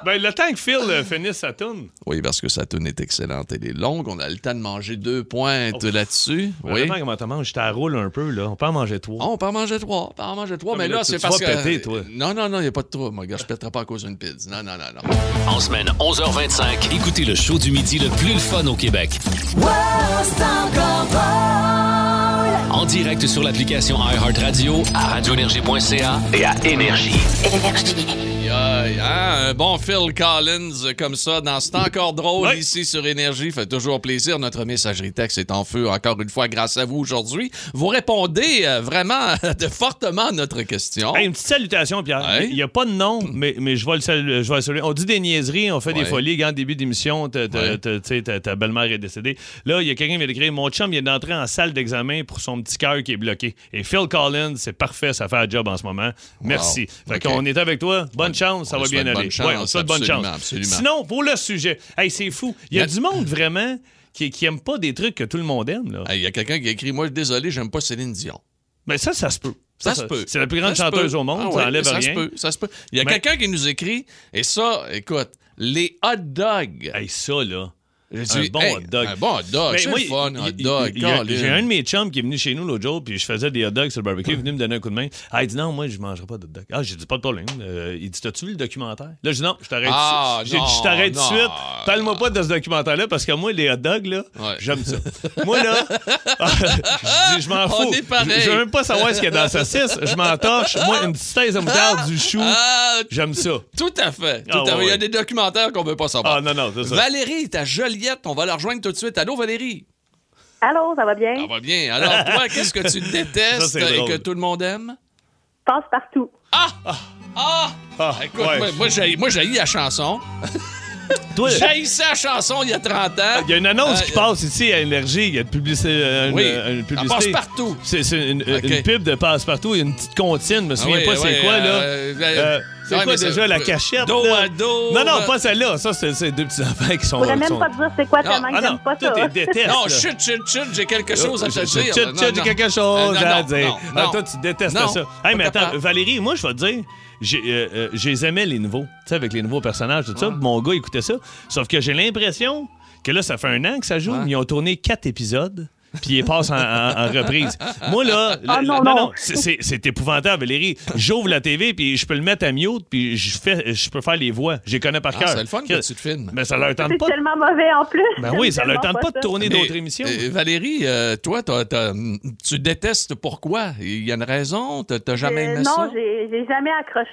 Ben, le temps que Phil euh, finisse sa tourne. Oui, parce que sa tune est excellente. Elle est longue. On a le temps de manger deux pointes là-dessus. Oui. Vraiment, comment t'as mangé? Je t'arroule un peu, là. On peut en manger trois. Oh, on peut en manger trois. On peut en manger trois. Ah, mais mais là, là, tu- c'est tu parce vas que. péter, toi. Non, non, non, il n'y a pas de trouble. Moi, gars, je pèterai pas à cause d'une pizza. Non, non, non, non. En semaine, 11h25, écoutez le show du midi le plus le fun au Québec. En direct sur l'application iHeartRadio, à radioénergie.ca et à Énergie. Énergie. Aïe, hein, Un bon Phil Collins comme ça, dans C'est encore drôle ici sur Énergie. Fait toujours plaisir. Notre messagerie texte est en feu encore une fois grâce à vous aujourd'hui. Vous répondez euh, vraiment [laughs] de fortement à notre question. Hey, une petite salutation, Pierre. Il n'y a pas de nom, mais, mais je vais le saluer. Je vais le saluer. On dit des niaiseries, on fait des folies. En début d'émission, ta, belle-mère est décédée. Là, il y a quelqu'un qui vient d'écrire Mon chum vient d'entrer en salle d'examen pour son petit cœur qui est bloqué. Et Phil Collins, c'est parfait, ça fait un job en ce moment. Merci. Fait OK. qu'on est avec toi. Bonne chance, ça va bien aller. bonne chance, Ouais, on te souhaite bonne absolument, chance. absolument. Sinon, pour le sujet, hey, c'est fou. Il y a du monde vraiment qui, qui aime pas des trucs que tout le monde aime. Il y a quelqu'un qui a écrit Moi, désolé, j'aime pas Céline Dion. Mais ça, ça se peut. Ça, se peut. C'est la plus grande Ça chanteuse au monde, Ah ça enlève ça rien. Se peut, ça se peut. Il y a Mais- quelqu'un qui nous écrit, et ça, écoute, les hot dogs. Hey, ça, là. Un bon hey, hot dog. Un bon hot dog, c'est fun, hot dog. J'ai un de mes chums qui est venu chez nous l'autre jour, puis je faisais des hot dogs sur le barbecue. Il est venu me donner un coup de main. Ah, il dit non, moi, je mangerai pas de hot dog. Ah, j'ai dit pas de problème. Euh, il dit T'as-tu vu le documentaire? Là, je dis non, je t'arrête Ah, tout de suite. J'ai dit Je t'arrête tout de suite. Parle-moi pas de ce documentaire-là, parce que moi, les hot dogs, là, Ouais. j'aime ça. moi, là, [laughs] je dis Je m'en fous. Je je veux même pas savoir ce qu'il y a dans la saucisse. Je m'en torche. Moi, une petite de moutarde, du chou, Ah, j'aime ça. tout à fait. Tout Ah, à fait. Il y a des documentaires qu'on veut pas savoir. Ah, non, non, c'est ça. Valérie, ta On va la rejoindre tout de suite. Allô, Valérie? Allô, ça va bien? Ça va bien. Alors, toi, [laughs] qu'est-ce que tu détestes Ça, et que tout le monde aime? Passe partout. Ah! Ah, Écoute, ouais. moi, moi, j'ai la chanson. Toi, J'ai la chanson il y a 30 ans. Il y a une annonce Euh, qui passe ici à Énergie. Il y a une publicité. euh, Une, Oui, euh, une publicité. passe partout. C'est une, pub de passe-partout. Il y a une petite comptine. Je me souviens Ah pas oui, c'est quoi, là. euh, Euh, c'est ouais, quoi déjà la cachette? Dos là? à dos. Non, non, euh, pas celle-là. Ça, c'est deux petits enfants qui sont. Je pourrais même sont- pas te dire c'est quoi tellement Ah que non, j'aime pas toi, ça. t'es déteste. Non, là. chut, chut, chut, j'ai quelque chose à te dire. chut, Non, chut, j'ai quelque chose Euh, à dire. toi, tu détestes Non, ça. Hey, mais attends. Valérie, moi, je vais te dire, j'ai, euh, euh, je les nouveaux. Tu sais, avec les nouveaux personnages, tout ça. Mon gars écoutait ça. Sauf que j'ai l'impression que là, ça fait un an que ça joue. Ouais. Ils ont tourné quatre épisodes. Puis ils passent en, en- en reprise. Moi, là, Ah, le- non, le- non. c'est- c'est c'est épouvantable, Valérie. J'ouvre la TV, puis je peux le mettre à mute, puis je, fais, je peux faire les voix. Je les connais par Ah, cœur. c'est le fun que tu te filmes. Mais ça leur tente C'est pas. tellement mauvais en plus. Ben oui, ça leur tente pas de tourner d'autres émissions. euh, Valérie, euh, toi, tu détestes pourquoi? Il y a une raison? T'as jamais Euh, aimé non, ça? j'ai j'ai jamais accroché.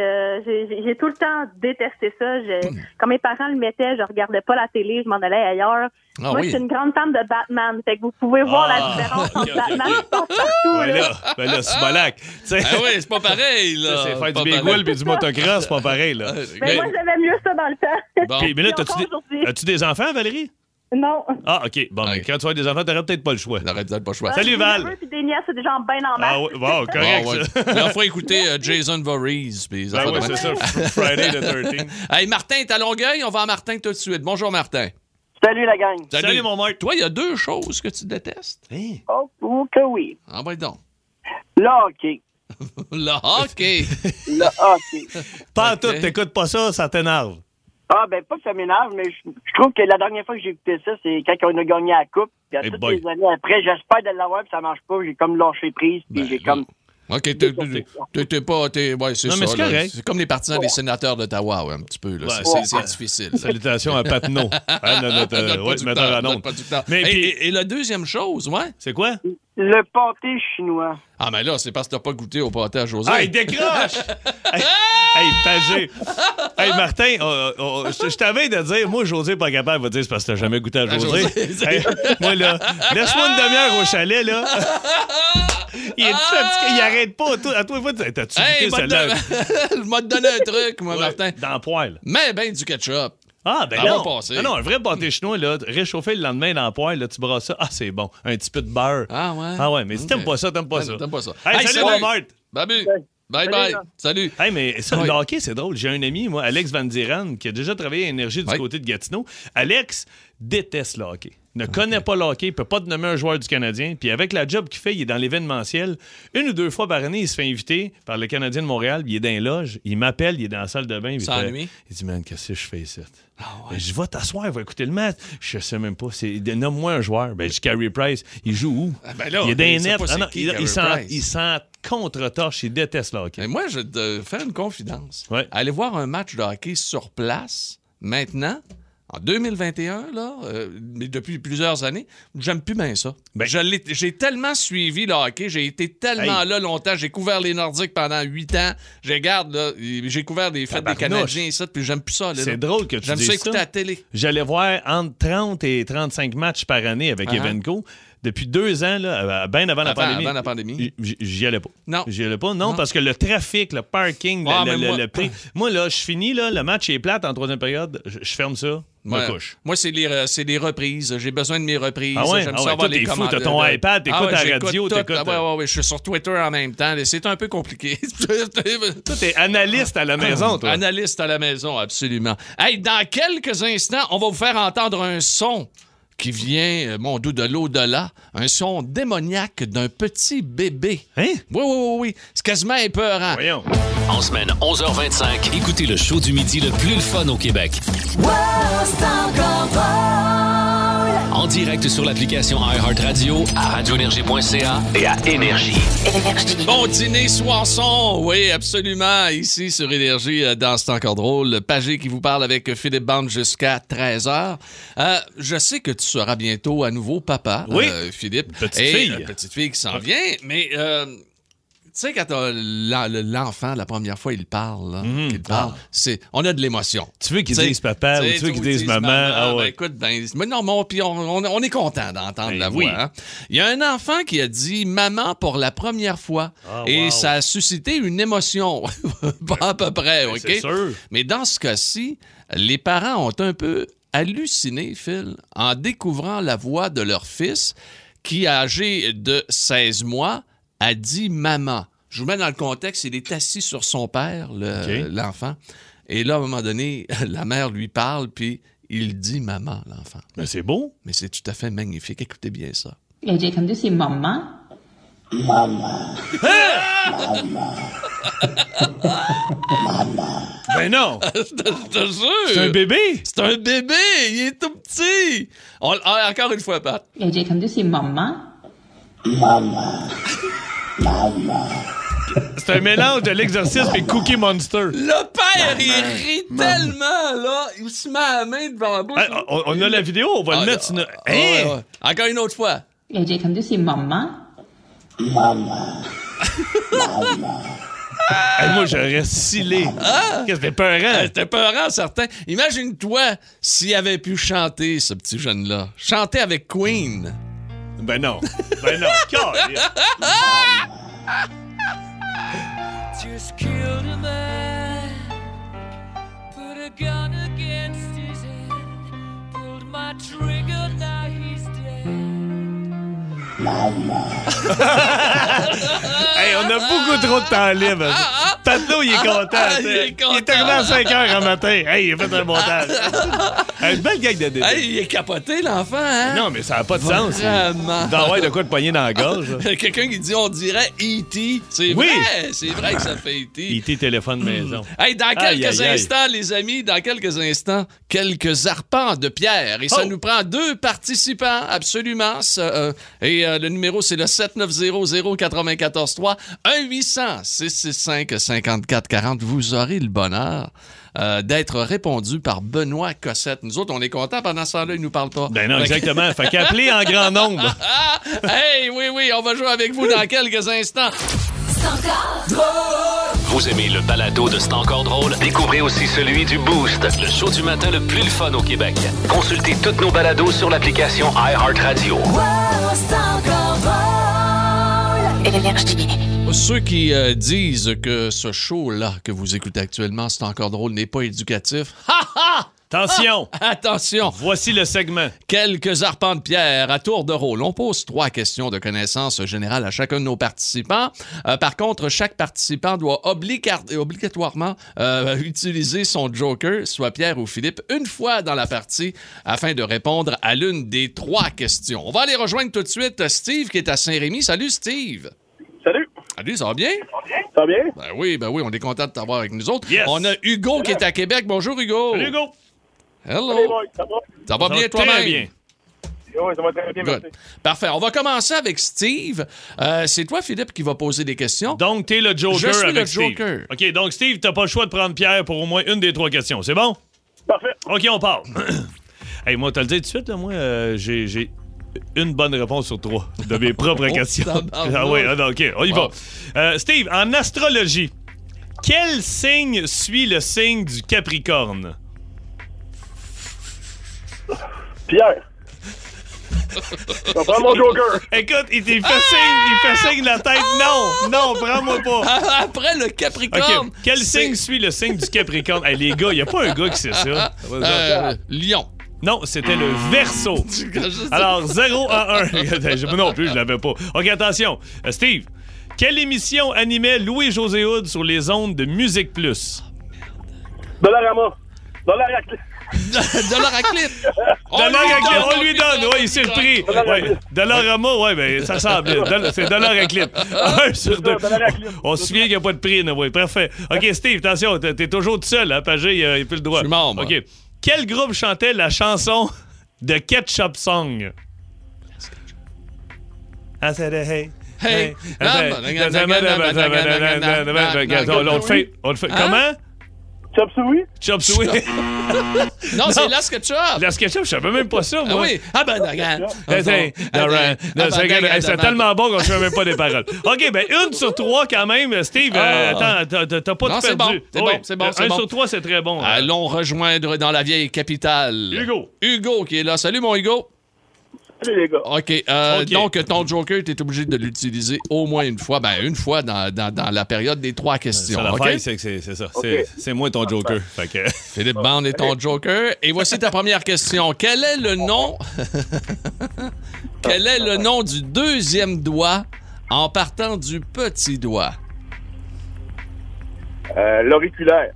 euh, j'ai- tout le temps détesté ça. Hmm. Quand mes parents le mettaient, je regardais pas la télé, je m'en allais ailleurs. Ah Moi, oui. je suis une grande fan de Batman. Fait que vous pouvez voir Ah, la différence [laughs] ok, entre et Passe-Partout. Ben là. là, ben là, c'est Ah oui, c'est pas pareil, là. c'est faire Pas du pareil. bagel puis du motocross, c'est pas pareil, là. Mais moi, j'aimais mieux ça dans le temps. Bon. Puis, mais là, encore des, as-tu des enfants, Valérie? Non. Ah, OK. Bon, quand tu avoir des enfants, t'aurais peut-être pas le choix. T'aurais peut-être pas le choix. Salut, Val. neveux puis des nièces, c'est des gens bien en masse. Ah, oui, wow, correct, Ah, ouais. faut écouter euh, Jason Voorhees. puis Ben ouais, de c'est ça. Friday the 13th. Hey, Martin, t'es à Longueuil? On va à Martin tout de suite. Bonjour, Martin. Salut la gang. Salut, mon Marc. Toi, il y a deux choses que tu détestes. Hein? Oh, que oui. Ah, ben donc. Le hockey. [laughs] Le hockey. [laughs] Le hockey. Pas en Ok. tout, t'écoutes pas ça, ça t'énerve. Ah, ben, pas que ça m'énerve, mais je, je trouve que la dernière fois que j'ai écouté ça, c'est quand on a gagné la Coupe. Puis à Hey toutes boy. les années après, j'espère de l'avoir, puis ça marche pas. J'ai comme lâché prise, puis Ben, j'ai comme. OK, t'es- pas... t'es- Ouais, c'est Non, ça. mais c'est là. correct. C'est comme les partisans des sénateurs d'Ottawa, ouais, un petit peu. là. Ouais, C'est- ouais. difficile. Salutations à Patnaud. [laughs] Hein, notre, euh, metteur à. Mais Et- puis- et, et la deuxième chose, ouais? C'est quoi? Le pâté chinois. Ah, mais là, c'est parce que t'as pas goûté au pâté à José. Ah, il décroche! [laughs] hey, hey, Pagé. Hey, Martin, euh, euh, je je t'avais de dire, moi, José est pas capable, il va dire, c'est parce que t'as jamais goûté à José. José. Hey, moi, là, laisse-moi une demi-heure au chalet, là. [laughs] Il est fatigué, il arrête pas. Toi, à toi, fois, t'as-tu Hey, celle-là? je m'a donné un truc, moi, Ouais, Martin. Dans le poêle. Mais ben du ketchup. Ah, ben passer. Ah non, un vrai pâté chinois, là, réchauffé le lendemain dans le poêle, là, tu brasses ça. Ah, c'est bon. Un petit peu de beurre. Ah ouais? Ah ouais, mais si t'aimes pas ça, t'aimes pas ça. T'aimes pas ça. Hey, Hey, salut, Marthe. Babu. Bye bye. là. Salut. Hey, mais ça, Oui. le hockey, c'est drôle. J'ai un ami, moi, Alex Van Diran, qui a déjà travaillé à Énergie du Oui. côté de Gatineau. Alex déteste le hockey. Ne connaît pas le hockey, peut pas te nommer un joueur du Canadien. Puis avec la job qu'il fait, il est dans l'événementiel. Une ou deux fois par année, il se fait inviter par le Canadien de Montréal. Il est dans les loges. Il m'appelle, il est dans la salle de bain. il fait-? Il dit, man, qu'est-ce que je fais ici? Ben, Je vais t'asseoir, va écouter le match. Je sais même pas. C'est... Nomme-moi un joueur. Ben, je Carey Price. Il joue où? Ah, ben là, il est dans ben, les pas Ah non, qui, il, Carey il contre-torche. Il déteste le hockey. Mais moi, je vais te faire une confidence. Ouais. Aller voir un match de hockey sur place, maintenant, en 2021, là, euh, mais depuis plusieurs années, j'aime plus bien ça. Ben- j'ai tellement suivi le hockey, j'ai été tellement Hey. là longtemps, j'ai couvert les Nordiques pendant huit ans. Là, j'ai couvert des fêtes des. Canadiens et ça, puis j'aime plus ça. C'est drôle que tu J'aime dises ça écouter ça. à la télé. J'allais voir entre 30 et 35 matchs par année avec. Evenco. Depuis deux ans, là, bien avant la pandémie. avant la pandémie. J'y allais pas. Non. J'y allais pas, non, Non. parce que le trafic, le parking, le- Ah, le, moi- le prix. [laughs] Moi, là, je finis, là, le match est plate en troisième période, je, ferme ça, me Ouais. couche. Moi, c'est les, euh, les reprises. J'ai besoin de mes reprises. Ah ouais? J'aime Ah ça ouais, avoir toi, les t'es fou, commandes. t'as ton iPad, t'écoutes la j'écoute radio, t'écoutes, Ah ouais, ouais, ouais, je suis sur Twitter en même temps. C'est un peu compliqué. [laughs] Toi, t'es analyste à la maison, toi. Analyste à la maison, absolument. Hey, dans quelques instants, on va vous faire entendre un son qui vient, euh, mon doux, de l'au-delà. Un son démoniaque d'un petit bébé. Hein? Oui, oui, oui, oui. C'est quasiment épeurant. Voyons. En semaine 11h25, écoutez le show du midi le plus le fun au Québec. En direct sur l'application iHeartRadio, à radioénergie.ca et à Énergie. Énergie. Bon dîner, soisson, oui, absolument. Ici sur Énergie, euh, dans C'est encore drôle. Pagé qui vous parle avec Philippe Bande jusqu'à 13h. Euh, je sais que tu seras bientôt à nouveau papa, Oui. euh, Philippe. Petite Et, fille. euh, petite fille qui s'en vient, mais... tu sais, quand l'enfant, la première fois, il parle, là, qu'il parle, c'est, on a de l'émotion. Mhm. Tu veux qu'ils T'sais, disent papa ou tu veux qu'ils ils disent maman? Ah Ben, ouais. écoute, ben, mais non, mais on, puis on, on- on est content d'entendre Ben la oui. voix. hein. Il y a un enfant qui a dit maman pour la première fois. Ah, et wow. ça a suscité une émotion. [laughs] Pas à peu près, OK? Ben, sûr. Mais dans ce cas-ci, les parents ont un peu halluciné, Phil, en découvrant la voix de leur fils qui, âgé de 16 mois, a dit maman. Je vous mets dans le contexte, il est assis sur son père, l'enfant. Le, okay. Et là, à un moment donné, [laughs] la mère lui parle, puis il dit maman, l'enfant. Mais c'est beau. Mais c'est tout à fait magnifique. Écoutez bien ça. Là, j'ai entendu, c'est maman. Maman. maman. maman. Ben non! [laughs] C'est un bébé! C'est un bébé! Il est tout petit! Encore une fois, Pat. Là, j'ai entendu, c'est maman. Maman. Maman. C'est un mélange de l'exorcisme et Cookie Monster. Le père, il rit tellement, là. Il se met à la main devant la bouche. On, a la vidéo, on va le ah, mettre. Ah, hein? ah, Encore une autre fois. Le J comme c'est maman. Maman. maman. Moi, j'aurais scellé. C'était peurant? C'était peurant, certain. Imagine-toi s'il avait pu chanter, ce petit jeune-là. Chanter avec Queen. Ben non. Ben non. Just killed a man, put a gun against his head, pulled my trigger, now he's dead. [laughs] Hey, on a beaucoup trop de temps libre. Patno, il est content. [laughs] Ah, il est content. Il est arrivé à 5 heures un matin. Hey, il a fait un montage. [laughs] Une belle gag de. Hey, il est capoté, l'enfant, hein? Non, mais ça n'a pas de sens. Vraiment. D'en de quoi te poigner dans la gorge. là. [laughs] Quelqu'un qui dit on dirait E.T. C'est Oui. vrai, c'est vrai que ça fait E.T. Était téléphone maison. Hey, dans Aïe, quelques aïe, aïe. instants, les amis, dans quelques instants, quelques arpents de pierre. Et ça Oh. nous prend deux participants, absolument. Euh, et euh, le numéro, c'est le 7900-943. 1-800-665-5440. Vous aurez le bonheur euh, d'être répondu par Benoît Cossette. Nous autres, on est contents. Pendant ce temps-là, il nous parle pas. Ben non, Fait que- exactement. Fait qu'appeler en grand nombre. [laughs] Ah! Hey, oui, oui, on va jouer avec vous dans quelques instants. Vous aimez le balado de C'est encore drôle? Découvrez aussi celui du Boost, le show du matin le plus le fun au Québec. Consultez tous nos balados sur l'application iHeartRadio. Énergie. Ceux qui euh, disent que ce show-là que vous écoutez actuellement, c'est encore drôle, n'est pas éducatif, [laughs] ha ha! Attention, Attention. voici le segment. Quelques arpents de pierre à tour de rôle. On pose trois questions de connaissance générale à chacun de nos participants. Euh, par contre, chaque participant doit obliga- obligatoirement euh, utiliser son joker, soit Pierre ou Philippe, une fois dans la partie afin de répondre à l'une des trois questions. On va aller rejoindre tout de suite Steve qui est à Saint-Rémy. Salut Steve. Salut. Ça va bien? Ça va bien? Ben oui, ben oui, on est content de t'avoir avec nous autres. Yes. On a Hugo qui est à Québec. Bonjour Hugo. Salut, Hugo. Hello. Salut, ça va? Ça va Ça bien toi-même? bien. Oui, ça va très bien, Good. merci. Parfait. On va commencer avec Steve. Euh, c'est toi, Philippe, qui va poser des questions. Donc, t'es le Joker Je suis avec le Steve. Joker. OK, donc Steve, t'as pas le choix de prendre Pierre pour au moins une des trois questions. C'est bon? Parfait. OK, on part. [clears throat] hey, moi, t'as le dit tout de suite, là, moi, euh, j'ai une bonne réponse sur trois de mes propres [laughs] Oh, questions. ah oui, ah non, OK, on y Wow. va. Euh, Steve, en astrologie, quel signe suit le signe du Capricorne? Pierre. Prendre mon joker. Écoute, il, il fait signe, il fait signe de la tête. Non, non, prends-moi pas. Ah, Après le Capricorne. quel signe suit le signe du Capricorne? Hey, les gars, il a pas un gars qui sait ça. [laughs] Euh, Lion. Non, c'était le Verseau. [laughs] Alors, 0 à 1. Moi [laughs] non plus, je l'avais pas. OK, attention. Euh, Steve, quelle émission animait Louis-José Hood sur les ondes de Musique Plus? Dollarama. [laughs] Dollaraclip. Dollar à clip. On Dollar lui à clip, donne, on lui donne. Oui, il s'est repris. Ouais. Dollarama, oui, ben, ça semble. C'est dollar à clip. Un sur deux. Dollaraclip. On se souvient qu'il n'y a pas de prix, oui. Parfait. OK, Steve, attention, t'es t'es toujours tout seul, hein, Pagé, il n'a plus le droit. Je suis membre. OK. Quel groupe chantait la chanson de Ketchup Song? I said, hey. Hey. On le fait. On le fait. Hein? Comment? Chop Suey? Chop Suey. [laughs] Non, c'est là ce que tu as. La SketchUp, je savais même pas ça, Ah moi. oui. Ah ben, regarde. Hey, Ah, non, ben, non, ah, c'est ben, c'est tellement bon qu'on ne se fait même pas des paroles. [laughs] OK, ben une sur trois quand même, Steve. euh, Ah. attends, t'as- pas Non, tout c'est perdu. bon, c'est Oui. bon, c'est bon, Euh, Un bon. sur trois, c'est très bon. hein. Allons rejoindre dans la vieille capitale. Hugo. Hugo qui est là. Salut, mon Hugo. Salut, les gars. OK. euh, OK. Donc, ton Joker, tu es obligé de l'utiliser au moins une fois. Ben, une fois dans, dans- dans la période des trois questions. Ça, OK? l'affaire, c'est ça. C'est- C'est moi ton Joker. Fait que... Philippe Bond est ton Joker. Et voici ta première question. Quel est le nom... [laughs] Quel est le nom du deuxième doigt en partant du petit doigt? Euh, L'auriculaire.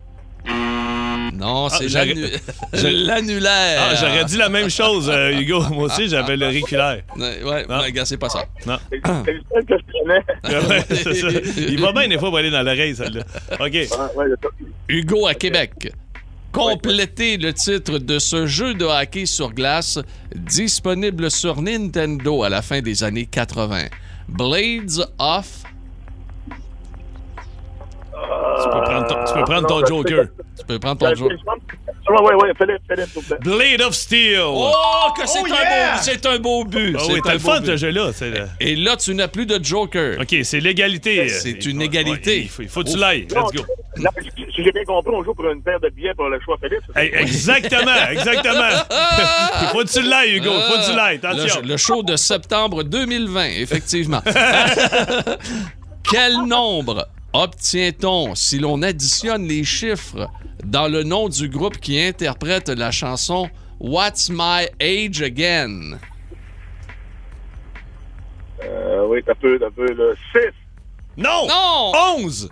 Non, c'est j'aurais- l'annu- [laughs] l'annulaire. Ah, j'aurais dit la même chose, euh, Hugo. Moi aussi, j'avais l'auriculaire. Ouais, ouais, Non. gars, c'est pas ça. Non. C'est c'est le seul que je connais. [laughs] Ouais, c'est ça. Il va bien des fois pour aller dans l'oreille, celle-là. OK. Ouais, ouais, c'est ça. Hugo à Québec. Complétez le titre de ce jeu de hockey sur glace disponible sur Nintendo à la fin des années 80. Blades of. Tu peux prendre ton, tu peux prendre ton Joker. Tu peux prendre ton. Ouais, ouais, ouais, Philippe, Philippe, s'il vous plaît. Blade of Steel. Oh, que c'est Oh, un, yeah! beau, c'est un beau but. Ah c'est oui, un t'as le fun, ce jeu-là. le- Et là, tu n'as plus de Joker. OK, c'est l'égalité. C'est une égalité. ouais, il faut, il faut que tu l'ailles. Let's go. Là, si j'ai bien compris, on joue pour une paire de billets pour le choix Philippe. Hey, exactement, exactement. [laughs] il faut que tu l'ailles, Hugo. Il faut que tu l'ailles. Le, Attention. le show de septembre 2020, effectivement. [laughs] Quel nombre? Obtient-on si l'on additionne les chiffres dans le nom du groupe qui interprète la chanson What's My Age Again? Euh, oui, t'as peu, t'as peu, là. 6. Non! Non! 11!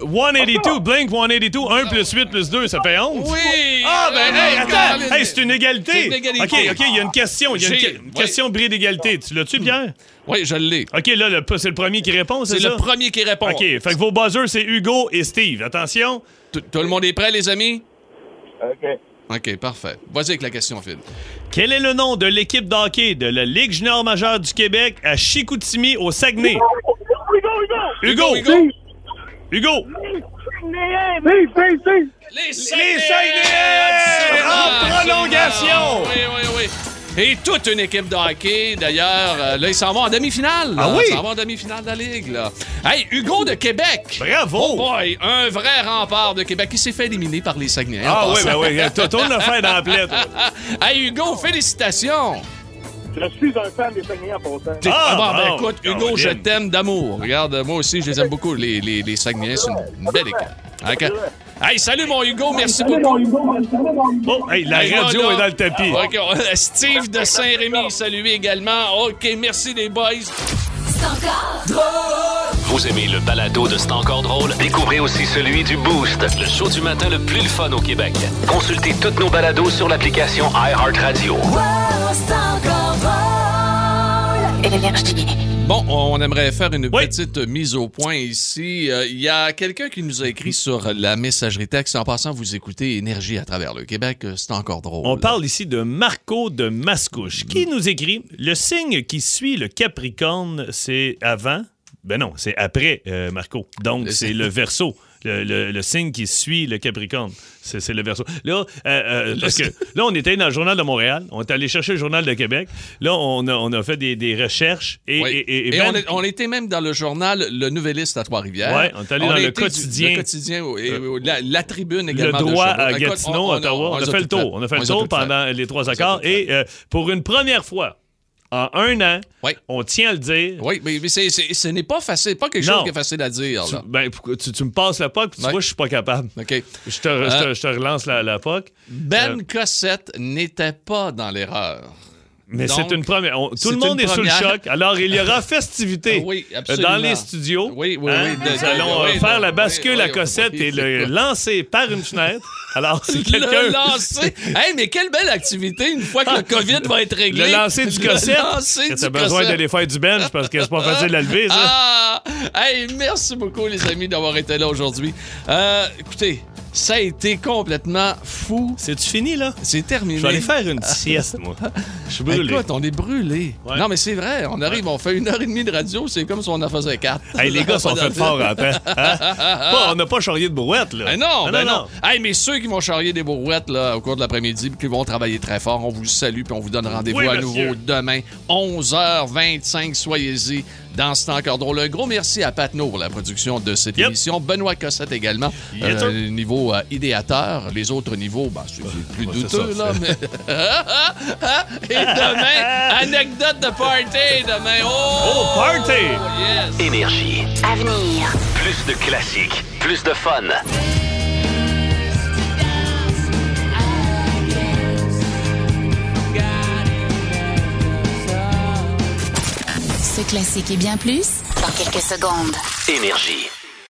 182, Blink 182, 1 plus 8 plus 2, ça fait 11. Oui! Ah, ben, hey, attends! Hey, c'est une égalité! C'est une égalité. OK, OK, il y a une question. Il y a une, que- question de bris d'égalité. Tu l'as-tu, Pierre? Oui, je l'ai. OK, là, le- c'est le premier qui répond, c'est C'est ça? le premier qui répond. OK, fait que vos buzzers, c'est Hugo et Steve. Attention. Tout, tout le monde est prêt, les amis? OK. OK, parfait. Vas-y avec la question, Phil. Quel est le nom de l'équipe d'hockey de la Ligue junior majeure du Québec à Chicoutimi, au Saguenay? Hugo, Hugo! Hugo! Hugo! Si, si! Les Les Saguenayens! En prolongation! Oui, oui, oui. Et toute une équipe de hockey, d'ailleurs. euh, là, ils s'en vont en demi-finale. Ah oui? Ils s'en vont en demi-finale de la Ligue, là. Hey, Hugo de Québec. Bravo! Oh boy, un vrai rempart de Québec qui s'est fait éliminer par les Saguenayens. Ah oui, ben oui. Tourne le fer dans la plaie, toi. [laughs] Hey, Hugo, félicitations. Je suis un fan des Saguenayens pour ça. T'es- Ah, bon, ben, écoute, Hugo, Caroline. je t'aime d'amour. Regarde, moi aussi, je les aime beaucoup, les, les, les Saguenayens. C'est une, une belle équipe. OK. Hey, salut mon Hugo, merci beaucoup. Oh, hey, la Hey, radio là, est dans le tapis. OK, on- Steve de Saint-Rémy, salut également. OK, merci les boys. Vous aimez le balado de C'est encore drôle? Découvrez aussi celui du Boost, le show du matin le plus le fun au Québec. Consultez toutes nos balados sur l'application iHeartRadio. Bon, on aimerait faire une petite mise au point ici. Euh, Il y a quelqu'un qui nous a écrit sur la messagerie texte. En passant, vous écoutez Énergie à travers le Québec. euh, C'est encore drôle. On parle ici de Marco de Mascouche qui nous écrit Le signe qui suit le Capricorne, c'est avant. Ben non, c'est après euh, Marco. Donc, c'est le verso. [laughs] Le, le- le signe qui suit le Capricorne, c'est le verso. Là, euh, euh, parce que là, on était dans le Journal de Montréal, on est allé chercher le Journal de Québec. Là, on a, on a fait des, des recherches et, Oui. et- et- et Et on, était même dans le journal Le Nouvelliste à Trois-Rivières. Ouais, on est allé dans le du- quotidien. Le quotidien Euh, la, la tribune le également. de droit à Gatineau, Ottawa. On, a fait le tour. On a fait le tour pendant les trois accords. Et pour une première fois, en un an, on tient à le dire. Oui, mais, mais c'est- c'est- ce n'est pas facile, pas quelque Non. chose qui est facile à dire. Tu, ben, tu, tu me passes la POC, puis tu vois, je suis pas capable. OK. Je te, je te- Euh, je te relance la, la POC. Ben Euh, Cossette n'était pas dans l'erreur. Mais c'est une première. On- tout c'est le monde est sous le choc. Alors, il y aura festivité Ah oui, euh, dans les studios. Oui, oui, Hein? oui. Nous allons Oui, euh, faire la bascule à Cossette et le [laughs] lancer par une fenêtre. Alors, Le quelqu'un. lancer. Hey, mais quelle belle activité une fois que le COVID va être réglé. Le lancer du Le Cossette. du T'as besoin d'aller faire du bench parce que c'est pas facile à lever, ça. Ah! Hey, merci beaucoup, les amis, d'avoir été là aujourd'hui. Euh, écoutez, ça a été complètement fou. C'est-tu fini, là? C'est terminé. Je vais aller faire une sieste, [laughs] moi. Je suis brûlé. Écoute, on est brûlé. Ouais. Non, mais c'est vrai. On arrive, on fait une heure et demie de radio. C'est comme si on en faisait quatre. Hey, les gars [laughs] sont faits fort [laughs] en temps. Hein? Pas- on n'a pas charrié de brouette, là. Ben non, Ah, ben non. Hey, mais ceux qui vont charrier des brouettes là, au cours de l'après-midi puis qui vont travailler très fort, on vous salue puis on vous donne rendez-vous Oui, à monsieur. nouveau demain, 11h25. Soyez-y dans ce temps encore drôle. Un gros merci à Pat pour la production de cette émission. Benoît Cossette également, Yes, euh, niveau euh, idéateur. Les autres niveaux, ben, c'est plus ouais, c'est douteux, ça, là. c'est- Mais... [laughs] [laughs] Et demain, [laughs] anecdote de party. Demain, oh! Oh, party! Yes! Énergie. Avenir. Plus de classiques, plus de fun. Classique et bien plus dans quelques secondes. Énergie.